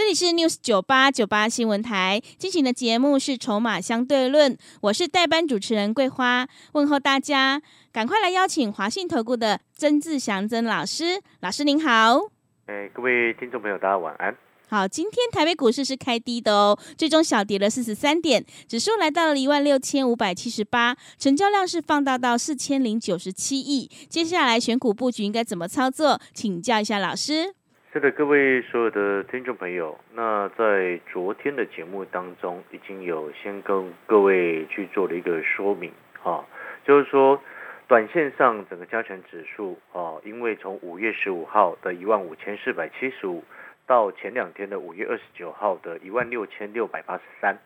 这里是 News 九八九八新闻台进行的节目是《筹码相对论》，我是代班主持人桂花，问候大家，赶快来邀请华信投顾的曾志祥曾老师，老师您好。哎，各位听众朋友，大家晚安。好，今天台北股市是开低的哦，最终小跌了四十三点，指数来到了一万六千五百七十八，成交量是放大到四千零九十七亿。接下来选股布局应该怎么操作？请教一下老师。是的，各位所有的听众朋友，那在昨天的节目当中，已经有先跟各位去做了一个说明啊，就是说，短线上整个加权指数啊，因为从五月十五号的一万五千四百七十五，到前两天的五月二十九号的一万六千六百八十三，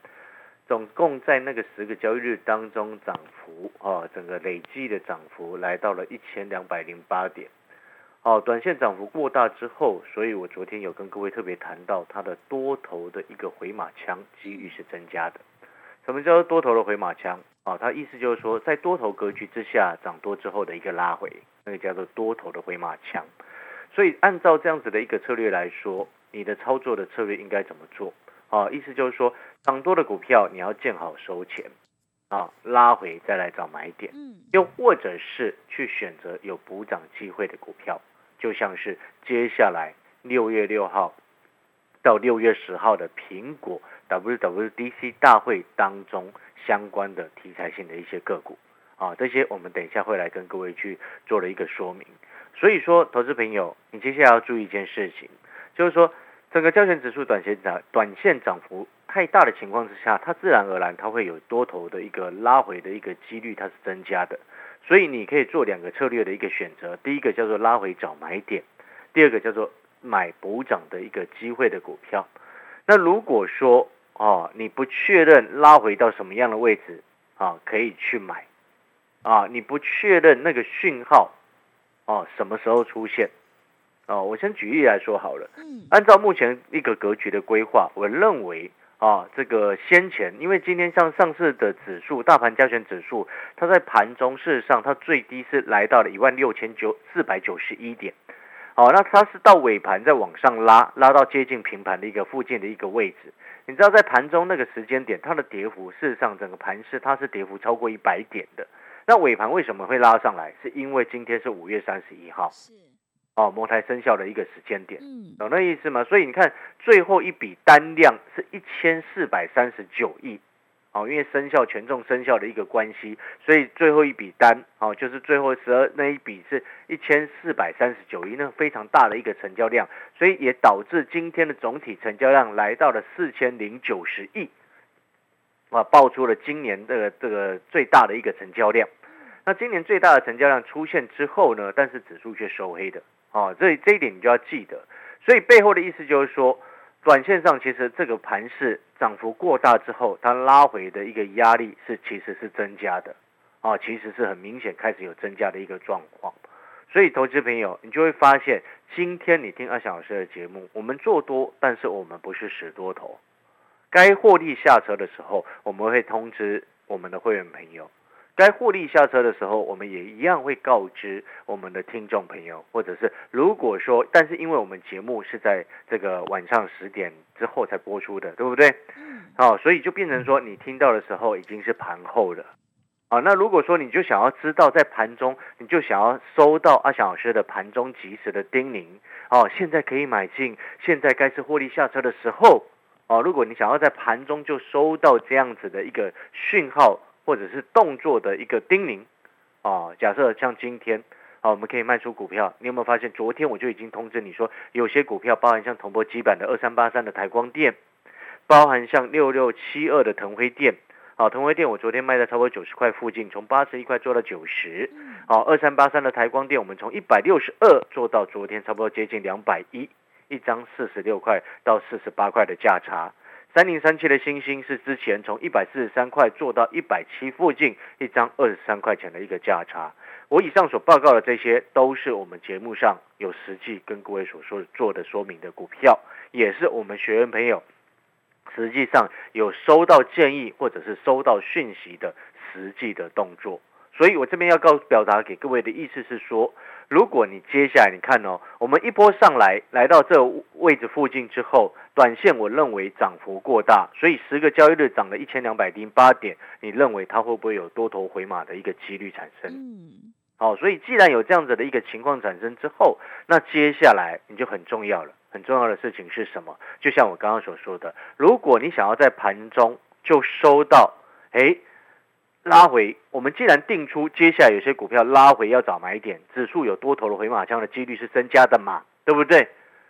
总共在那个十个交易日当中涨幅啊，整个累计的涨幅来到了一千两百零八点。哦，短线涨幅过大之后，所以我昨天有跟各位特别谈到它的多头的一个回马枪机遇是增加的。什么叫做多头的回马枪？啊，它意思就是说，在多头格局之下涨多之后的一个拉回，那个叫做多头的回马枪。所以按照这样子的一个策略来说，你的操作的策略应该怎么做？啊，意思就是说，涨多的股票你要见好收钱，啊，拉回再来找买点，嗯，又或者是去选择有补涨机会的股票。就像是接下来六月六号到六月十号的苹果 WWDC 大会当中相关的题材性的一些个股啊，这些我们等一下会来跟各位去做了一个说明。所以说，投资朋友，你接下来要注意一件事情，就是说整个交权指数短线涨、短线涨幅太大的情况之下，它自然而然它会有多头的一个拉回的一个几率，它是增加的。所以你可以做两个策略的一个选择，第一个叫做拉回找买点，第二个叫做买补涨的一个机会的股票。那如果说哦，你不确认拉回到什么样的位置啊，可以去买啊，你不确认那个讯号哦什么时候出现哦，我先举例来说好了。嗯，按照目前一个格局的规划，我认为。啊，这个先前，因为今天像上市的指数，大盘加权指数，它在盘中事实上它最低是来到了一万六千九四百九十一点，好，那它是到尾盘再往上拉，拉到接近平盘的一个附近的一个位置。你知道在盘中那个时间点，它的跌幅事实上整个盘市它是跌幅超过一百点的。那尾盘为什么会拉上来？是因为今天是五月三十一号。哦，摩台生效的一个时间点，懂那意思吗？所以你看，最后一笔单量是一千四百三十九亿，哦，因为生效权重生效的一个关系，所以最后一笔单，哦，就是最后十二那一笔是一千四百三十九亿，那非常大的一个成交量，所以也导致今天的总体成交量来到了四千零九十亿，啊，爆出了今年这个这个最大的一个成交量。那今年最大的成交量出现之后呢，但是指数却收黑的。哦，这这一点你就要记得，所以背后的意思就是说，短线上其实这个盘势涨幅过大之后，它拉回的一个压力是其实是增加的，啊，其实是很明显开始有增加的一个状况，所以投资朋友你就会发现，今天你听阿翔老师的节目，我们做多，但是我们不是死多头，该获利下车的时候，我们会通知我们的会员朋友。该获利下车的时候，我们也一样会告知我们的听众朋友，或者是如果说，但是因为我们节目是在这个晚上十点之后才播出的，对不对？嗯。好，所以就变成说，你听到的时候已经是盘后了。啊，那如果说你就想要知道在盘中，你就想要收到阿翔老师的盘中及时的叮咛，哦，现在可以买进，现在该是获利下车的时候，哦，如果你想要在盘中就收到这样子的一个讯号。或者是动作的一个叮咛啊，假设像今天啊，我们可以卖出股票。你有没有发现，昨天我就已经通知你说，有些股票包含像铜箔基板的二三八三的台光电，包含像六六七二的腾辉电，好，腾辉电我昨天卖在超过九十块附近，从八十一块做到九十，好，二三八三的台光电我们从一百六十二做到昨天差不多接近两百一，一张四十六块到四十八块的价差。三零三七的星星是之前从一百四十三块做到一百七附近，一张二十三块钱的一个价差。我以上所报告的这些，都是我们节目上有实际跟各位所说的做的说明的股票，也是我们学员朋友实际上有收到建议或者是收到讯息的实际的动作。所以我这边要告表达给各位的意思是说，如果你接下来你看哦，我们一波上来来到这位置附近之后，短线我认为涨幅过大，所以十个交易日涨了一千两百零八点，你认为它会不会有多头回马的一个几率产生？嗯，好，所以既然有这样子的一个情况产生之后，那接下来你就很重要了。很重要的事情是什么？就像我刚刚所说的，如果你想要在盘中就收到，哎。拉回，我们既然定出接下来有些股票拉回要找买点，指数有多头的回马枪的几率是增加的嘛，对不对？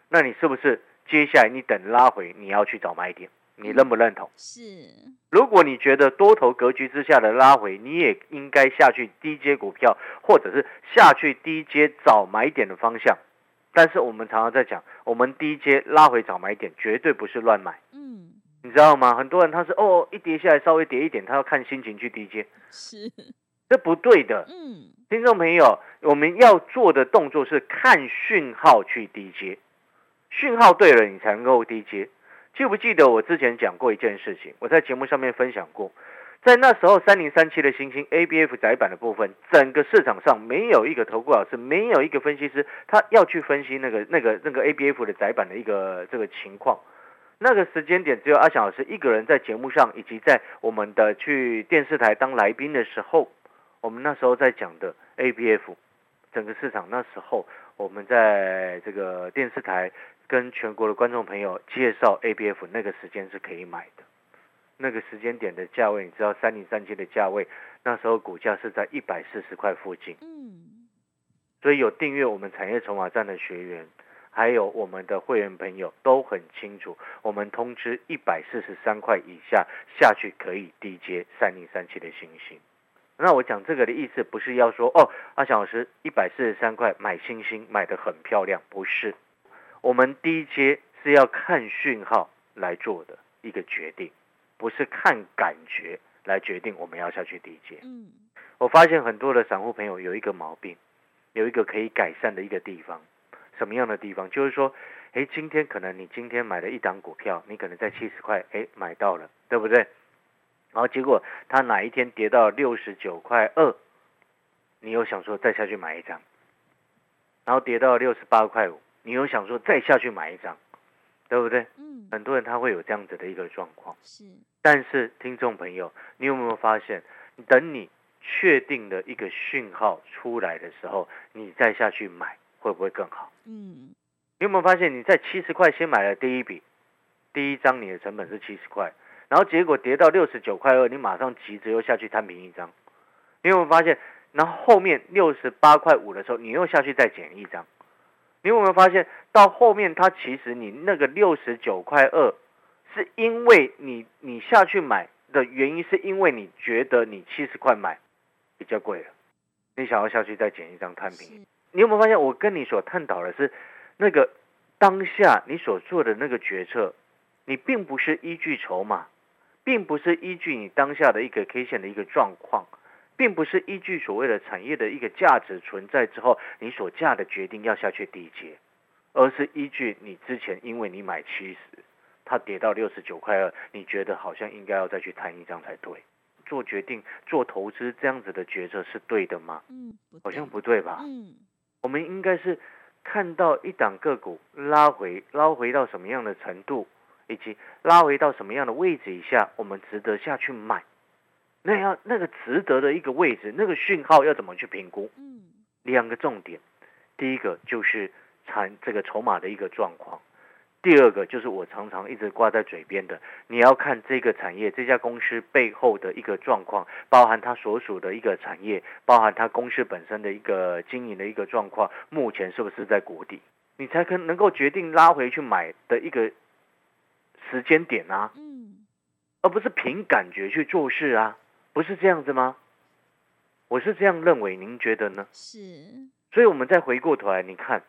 那你是不是接下来你等拉回你要去找买点？你认不认同？是。如果你觉得多头格局之下的拉回，你也应该下去低阶股票，或者是下去低阶找买点的方向。但是我们常常在讲，我们低阶拉回找买点，绝对不是乱买。知道吗？很多人他是哦，一跌下来稍微跌一点，他要看心情去低接，是，这不对的。嗯，听众朋友，我们要做的动作是看讯号去低接，讯号对了，你才能够低接。记不记得我之前讲过一件事情？我在节目上面分享过，在那时候三零三七的星星 A B F 窄板的部分，整个市场上没有一个投顾老师，没有一个分析师，他要去分析那个那个那个 A B F 的窄板的一个这个情况。那个时间点，只有阿翔老师一个人在节目上，以及在我们的去电视台当来宾的时候，我们那时候在讲的 A B F，整个市场那时候，我们在这个电视台跟全国的观众朋友介绍 A B F，那个时间是可以买的，那个时间点的价位，你知道三零三七的价位，那时候股价是在一百四十块附近，嗯，所以有订阅我们产业筹码站的学员。还有我们的会员朋友都很清楚，我们通知一百四十三块以下下去可以低接三零三七的星星。那我讲这个的意思不是要说哦，阿翔老师一百四十三块买星星买的很漂亮，不是。我们低接是要看讯号来做的一个决定，不是看感觉来决定我们要下去低接。嗯，我发现很多的散户朋友有一个毛病，有一个可以改善的一个地方。什么样的地方？就是说，哎，今天可能你今天买了一档股票，你可能在七十块，哎，买到了，对不对？然后结果它哪一天跌到六十九块二，你又想说再下去买一张，然后跌到六十八块五，你又想说再下去买一张，对不对？嗯。很多人他会有这样子的一个状况。是。但是听众朋友，你有没有发现，等你确定的一个讯号出来的时候，你再下去买。会不会更好？嗯，你有没有发现你在七十块先买了第一笔，第一张你的成本是七十块，然后结果跌到六十九块二，你马上急着又下去摊平一张。你有没有发现？然后后面六十八块五的时候，你又下去再减一张。你有没有发现到后面它其实你那个六十九块二，是因为你你下去买的原因，是因为你觉得你七十块买比较贵了，你想要下去再减一张摊平。你有没有发现，我跟你所探讨的是，那个当下你所做的那个决策，你并不是依据筹码，并不是依据你当下的一个 K 线的一个状况，并不是依据所谓的产业的一个价值存在之后，你所价的决定要下去低接，而是依据你之前因为你买七十，它跌到六十九块二，你觉得好像应该要再去摊一张才对，做决定做投资这样子的决策是对的吗？嗯，好像不对吧？嗯。我们应该是看到一档个股拉回，拉回到什么样的程度，以及拉回到什么样的位置以下，我们值得下去买。那要那个值得的一个位置，那个讯号要怎么去评估？嗯，两个重点，第一个就是产这个筹码的一个状况。第二个就是我常常一直挂在嘴边的，你要看这个产业这家公司背后的一个状况，包含它所属的一个产业，包含它公司本身的一个经营的一个状况，目前是不是在谷底，你才可能够决定拉回去买的一个时间点啊，嗯，而不是凭感觉去做事啊，不是这样子吗？我是这样认为，您觉得呢？是，所以我们再回过头来，你看。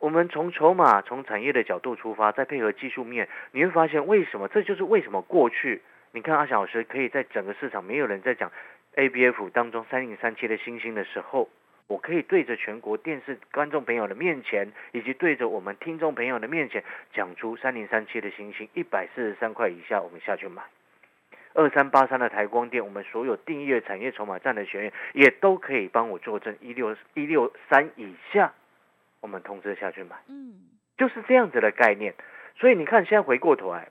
我们从筹码、从产业的角度出发，再配合技术面，你会发现为什么？这就是为什么过去你看阿翔老师可以在整个市场没有人在讲 ABF 当中三零三七的星星的时候，我可以对着全国电视观众朋友的面前，以及对着我们听众朋友的面前，讲出三零三七的星星一百四十三块以下，我们下去买。二三八三的台光电，我们所有订阅产业筹码站的学员也都可以帮我作证，一六一六三以下，我们通知下去买，嗯，就是这样子的概念。所以你看，现在回过头来，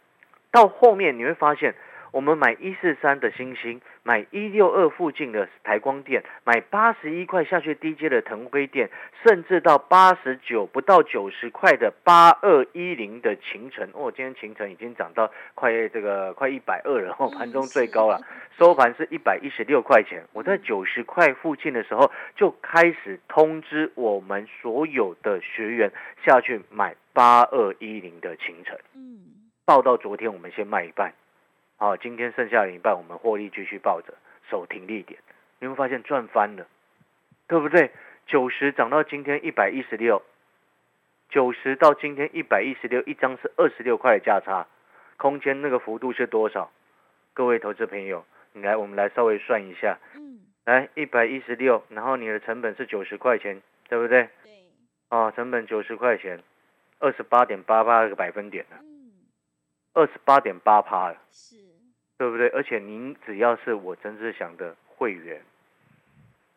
到后面你会发现。我们买一四三的星星，买一六二附近的台光电，买八十一块下去低阶的腾辉电，甚至到八十九不到九十块的八二一零的秦城，哦，今天秦城已经涨到快这个快一百二了，哦，盘中最高了，收盘是一百一十六块钱。我在九十块附近的时候就开始通知我们所有的学员下去买八二一零的秦城，嗯，报到昨天我们先卖一半。好，今天剩下的一半，我们获利继续抱着，守停利点，你会发现赚翻了，对不对？九十涨到今天一百一十六，九十到今天一百一十六，一张是二十六块的价差，空间那个幅度是多少？各位投资朋友，你来，我们来稍微算一下，嗯，来一百一十六，然后你的成本是九十块钱，对不对？对，啊，成本九十块钱，二十八点八八个百分点呢，嗯，二十八点八趴了，是。对不对？而且您只要是我曾志祥的会员，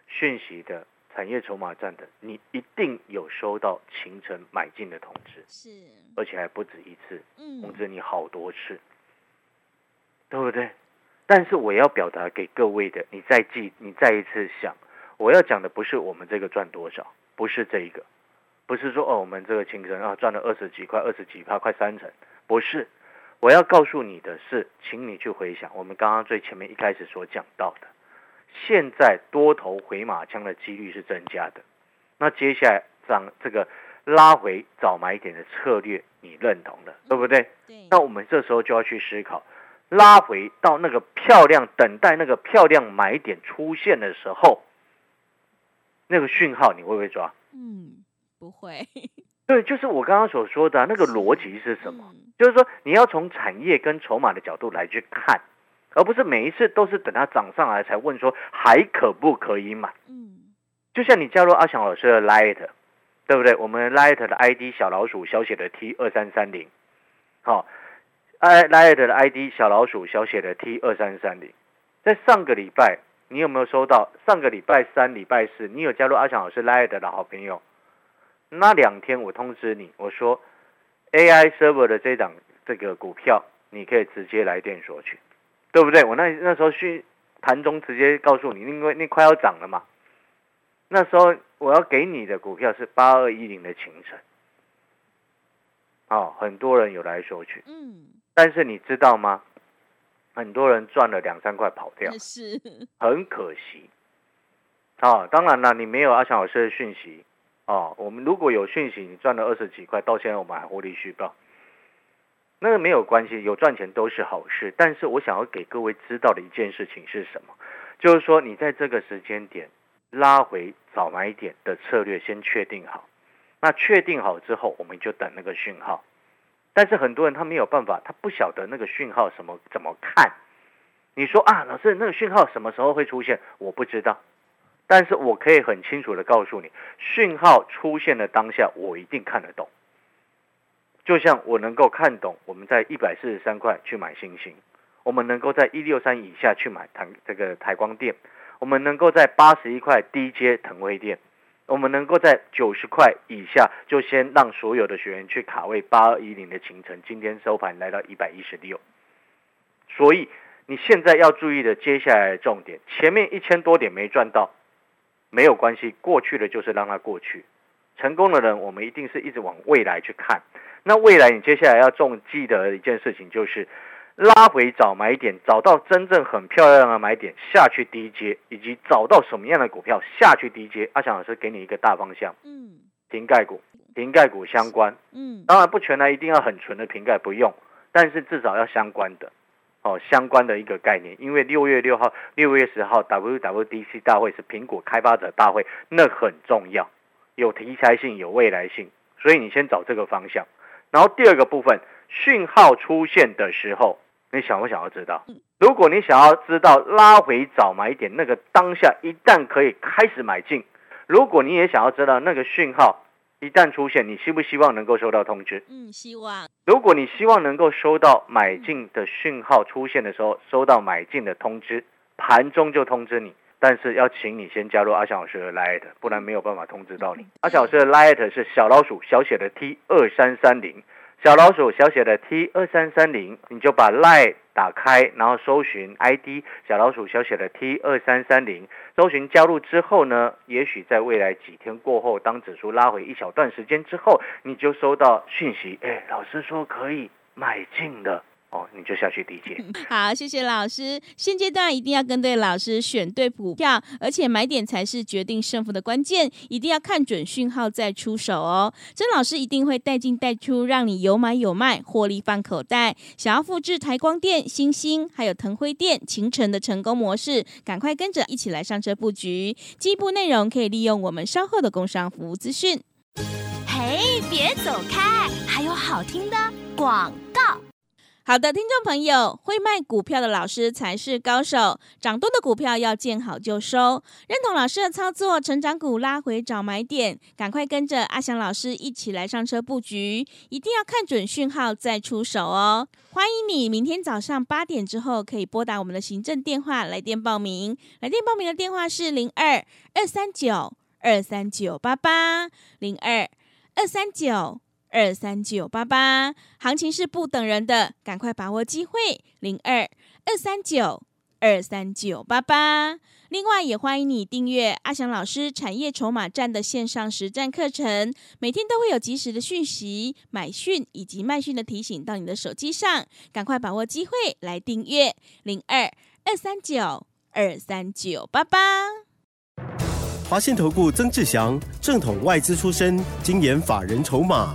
讯息的产业筹码站的，你一定有收到秦城买进的通知，是，而且还不止一次，嗯，通知你好多次，对不对？但是我要表达给各位的，你再记，你再一次想，我要讲的不是我们这个赚多少，不是这一个，不是说哦，我们这个秦城啊赚了二十几块，二十几趴，快三成，不是。我要告诉你的是，请你去回想我们刚刚最前面一开始所讲到的，现在多头回马枪的几率是增加的。那接下来涨这个拉回早买点的策略，你认同的，对不对？对。那我们这时候就要去思考，拉回到那个漂亮，等待那个漂亮买点出现的时候，那个讯号你会不会抓？嗯，不会。对，就是我刚刚所说的那个逻辑是什么？就是说你要从产业跟筹码的角度来去看，而不是每一次都是等它涨上来才问说还可不可以买。嗯，就像你加入阿翔老师的 Light，对不对？我们 Light 的 ID 小老鼠小写的 T 二三三零，好，i Light 的 ID 小老鼠小写的 T 二三三零，在上个礼拜你有没有收到？上个礼拜三、礼拜四，你有加入阿翔老师 Light 的好朋友？那两天我通知你，我说 AI server 的这档这个股票，你可以直接来电索取，对不对？我那那时候去盘中直接告诉你，因为那快要涨了嘛。那时候我要给你的股票是八二一零的秦城，哦，很多人有来索取，嗯，但是你知道吗？很多人赚了两三块跑掉，是，很可惜。哦，当然了，你没有阿强老师的讯息。哦，我们如果有讯息，你赚了二十几块，到现在我们还获利续报，那个没有关系，有赚钱都是好事。但是我想要给各位知道的一件事情是什么？就是说你在这个时间点拉回早买点的策略先确定好，那确定好之后，我们就等那个讯号。但是很多人他没有办法，他不晓得那个讯号什么怎么看。你说啊，老师，那个讯号什么时候会出现？我不知道。但是我可以很清楚的告诉你，讯号出现的当下，我一定看得懂。就像我能够看懂，我们在一百四十三块去买星星，我们能够在一六三以下去买台这个台光电，我们能够在八十一块低阶腾威电，我们能够在九十块以下就先让所有的学员去卡位八二一零的行程，今天收盘来到一百一十六。所以你现在要注意的接下来的重点，前面一千多点没赚到。没有关系，过去的就是让它过去。成功的人，我们一定是一直往未来去看。那未来，你接下来要重记得一件事情，就是拉回找买点，找到真正很漂亮的买点下去低接，以及找到什么样的股票下去低接。阿强老师给你一个大方向，嗯，瓶盖股，瓶盖股相关，嗯，当然不全然一定要很纯的瓶盖，不用，但是至少要相关的。哦，相关的一个概念，因为六月六号、六月十号 WWDC 大会是苹果开发者大会，那很重要，有题材性、有未来性，所以你先找这个方向。然后第二个部分，讯号出现的时候，你想不想要知道？如果你想要知道拉回早买点那个当下，一旦可以开始买进，如果你也想要知道那个讯号一旦出现，你希不希望能够收到通知？嗯，希望。如果你希望能够收到买进的讯号出现的时候，收到买进的通知，盘中就通知你。但是要请你先加入阿翔老师的 Light，不然没有办法通知到你。阿翔老师的 Light 是小老鼠小写的 T 二三三零，小老鼠小写的 T 二三三零，你就把 Line 打开，然后搜寻 ID 小老鼠小写的 T 二三三零，搜寻加入之后呢，也许在未来几天过后，当指数拉回一小段时间之后，你就收到讯息，哎，老师说可以买进的。哦，你就下去理解。好，谢谢老师。现阶段一定要跟对老师，选对股票，而且买点才是决定胜负的关键。一定要看准讯号再出手哦。曾老师一定会带进带出，让你有买有卖，获利放口袋。想要复制台光电、星星还有腾辉电、秦晨的成功模式，赶快跟着一起来上车布局。进一步内容可以利用我们稍后的工商服务资讯。嘿，别走开，还有好听的广告。好的，听众朋友，会卖股票的老师才是高手。涨多的股票要见好就收，认同老师的操作，成长股拉回找买点，赶快跟着阿翔老师一起来上车布局，一定要看准讯号再出手哦。欢迎你明天早上八点之后可以拨打我们的行政电话来电报名，来电报名的电话是零二二三九二三九八八零二二三九。二三九八八，行情是不等人的，赶快把握机会。零二二三九二三九八八。另外，也欢迎你订阅阿翔老师产业筹码站的线上实战课程，每天都会有及时的讯息、买讯以及卖讯的提醒到你的手机上，赶快把握机会来订阅。零二二三九二三九八八。华信投顾曾志祥，正统外资出身，精研法人筹码。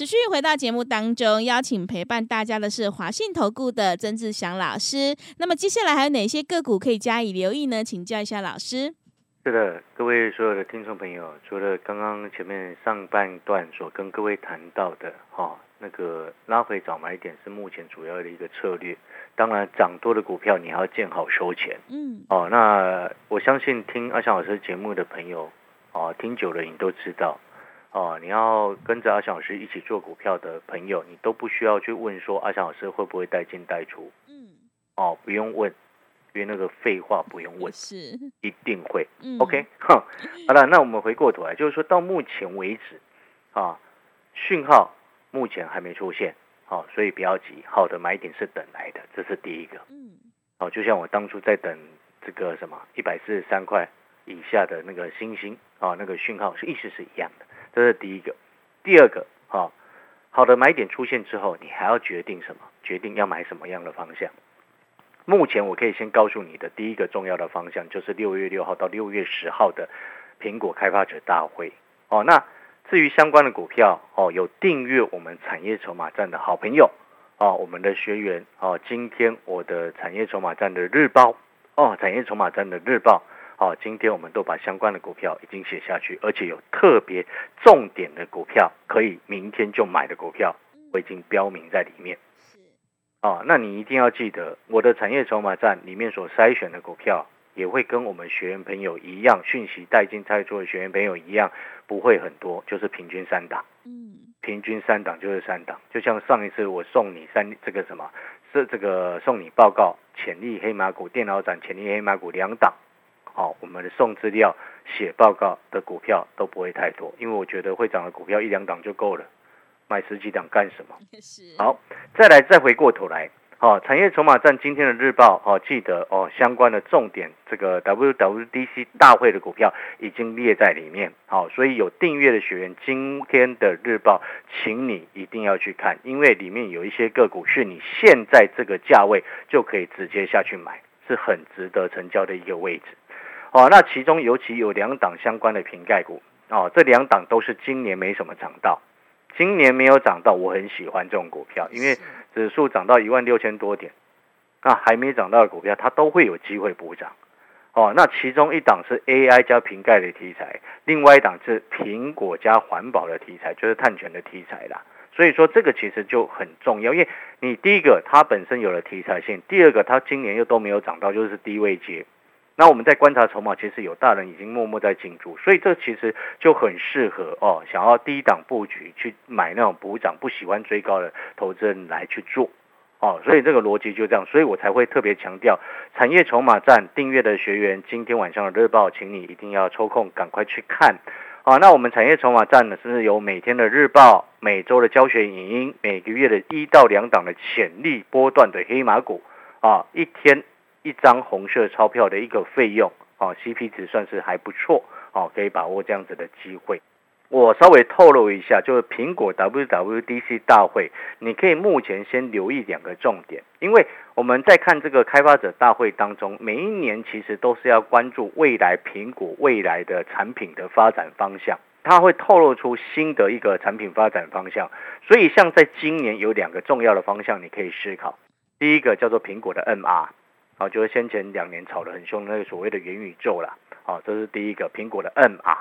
持续回到节目当中，邀请陪伴大家的是华信投顾的曾志祥老师。那么接下来还有哪些个股可以加以留意呢？请教一下老师。是的，各位所有的听众朋友，除了刚刚前面上半段所跟各位谈到的，哈，那个拉回早买点是目前主要的一个策略。当然，涨多的股票你还要见好收钱。嗯。哦，那我相信听阿翔老师节目的朋友，哦，听久了你都知道。哦，你要跟着阿翔老师一起做股票的朋友，你都不需要去问说阿翔老师会不会带进带出。嗯，哦，不用问，因为那个废话不用问，是一定会。OK，好了，那我们回过头来，就是说到目前为止，啊，讯号目前还没出现，好，所以不要急，好的买点是等来的，这是第一个。嗯，好，就像我当初在等这个什么一百四十三块以下的那个星星啊，那个讯号是意思是一样的。这是第一个，第二个，哈，好的买点出现之后，你还要决定什么？决定要买什么样的方向？目前我可以先告诉你的第一个重要的方向，就是六月六号到六月十号的苹果开发者大会。哦，那至于相关的股票，哦，有订阅我们产业筹码站的好朋友，哦，我们的学员，哦，今天我的产业筹码站的日报，哦，产业筹码站的日报。好，今天我们都把相关的股票已经写下去，而且有特别重点的股票，可以明天就买的股票，我已经标明在里面。是，哦，那你一定要记得，我的产业筹码站里面所筛选的股票，也会跟我们学员朋友一样，讯息带进太多的学员朋友一样，不会很多，就是平均三档。嗯，平均三档就是三档，就像上一次我送你三这个什么，是这个送你报告潜力黑马股电脑展潜力黑马股两档。好，我们的送资料、写报告的股票都不会太多，因为我觉得会涨的股票一两档就够了，买十几档干什么？好，再来再回过头来，好，产业筹码站今天的日报哦，记得哦，相关的重点这个 WWDC 大会的股票已经列在里面。好，所以有订阅的学员，今天的日报，请你一定要去看，因为里面有一些个股是你现在这个价位就可以直接下去买，是很值得成交的一个位置。哦，那其中尤其有两档相关的瓶盖股哦，这两档都是今年没什么涨到，今年没有涨到，我很喜欢这种股票，因为指数涨到一万六千多点，那还没涨到的股票，它都会有机会补涨。哦，那其中一档是 AI 加瓶盖的题材，另外一档是苹果加环保的题材，就是碳权的题材啦。所以说这个其实就很重要，因为你第一个它本身有了题材性，第二个它今年又都没有涨到，就是低位接。那我们在观察筹码，其实有大人已经默默在进驻，所以这其实就很适合哦，想要低档布局去买那种补涨、不喜欢追高的投资人来去做哦。所以这个逻辑就这样，所以我才会特别强调产业筹码站订阅的学员，今天晚上的日报，请你一定要抽空赶快去看啊。那我们产业筹码站呢，是有每天的日报、每周的教学影音、每个月的一到两档的潜力波段的黑马股啊，一天。一张红色钞票的一个费用，哦，CP 值算是还不错，哦，可以把握这样子的机会。我稍微透露一下，就是苹果 WWDC 大会，你可以目前先留意两个重点，因为我们在看这个开发者大会当中，每一年其实都是要关注未来苹果未来的产品的发展方向，它会透露出新的一个产品发展方向。所以，像在今年有两个重要的方向，你可以思考。第一个叫做苹果的 MR。啊，就是先前两年炒得很凶那个所谓的元宇宙啦，啊，这是第一个苹果的 MR，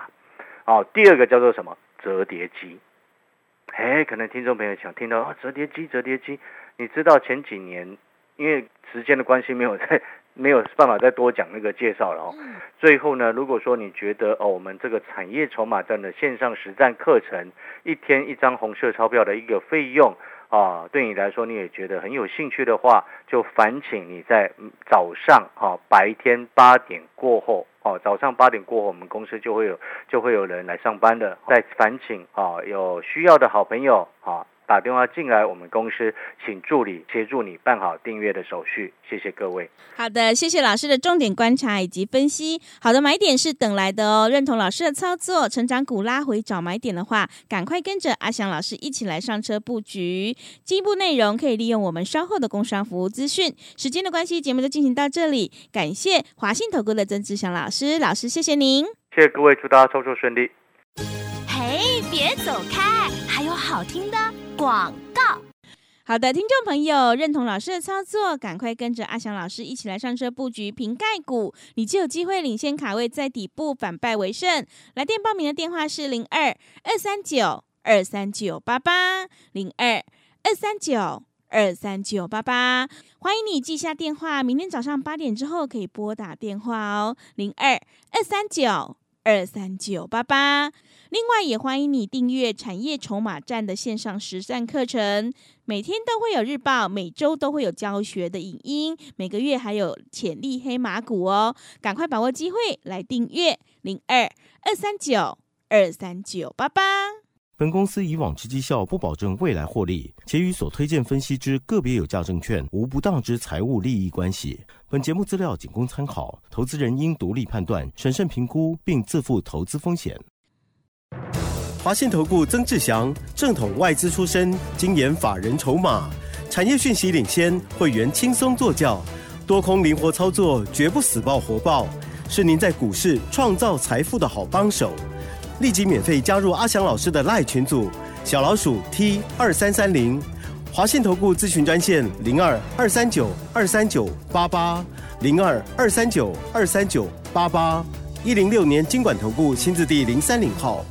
啊，第二个叫做什么折叠机？哎，可能听众朋友想听到啊，折叠机，折叠机，你知道前几年因为时间的关系没有再没有办法再多讲那个介绍了哦。最后呢，如果说你觉得哦，我们这个产业筹码站的线上实战课程，一天一张红色钞票的一个费用。啊，对你来说你也觉得很有兴趣的话，就烦请你在早上啊，白天八点过后哦，早上八点过后，我们公司就会有就会有人来上班的。再烦请啊，有需要的好朋友啊。打电话进来，我们公司请助理协助你办好订阅的手续。谢谢各位。好的，谢谢老师的重点观察以及分析。好的，买点是等来的哦。认同老师的操作，成长股拉回找买点的话，赶快跟着阿翔老师一起来上车布局。进一步内容可以利用我们稍后的工商服务资讯。时间的关系，节目就进行到这里。感谢华信投顾的曾志祥老师，老师谢谢您。谢谢各位，祝大家操作顺利。别走开，还有好听的。广告，好的，听众朋友，认同老师的操作，赶快跟着阿翔老师一起来上车布局瓶盖股，你就有机会领先卡位，在底部反败为胜。来电报名的电话是零二二三九二三九八八零二二三九二三九八八，欢迎你记下电话，明天早上八点之后可以拨打电话哦，零二二三九二三九八八。另外，也欢迎你订阅产业筹码站的线上实战课程，每天都会有日报，每周都会有教学的影音，每个月还有潜力黑马股哦，赶快把握机会来订阅零二二三九二三九八八。本公司以往之绩效不保证未来获利，且与所推荐分析之个别有价证券无不当之财务利益关系。本节目资料仅供参考，投资人应独立判断、审慎评估，并自负投资风险。华信投顾曾志祥，正统外资出身，精研法人筹码，产业讯息领先，会员轻松做教，多空灵活操作，绝不死爆活爆，是您在股市创造财富的好帮手。立即免费加入阿祥老师的赖群组，小老鼠 T 二三三零，华信投顾咨询专线零二二三九二三九八八零二二三九二三九八八。一零六年经管投顾新字第零三零号。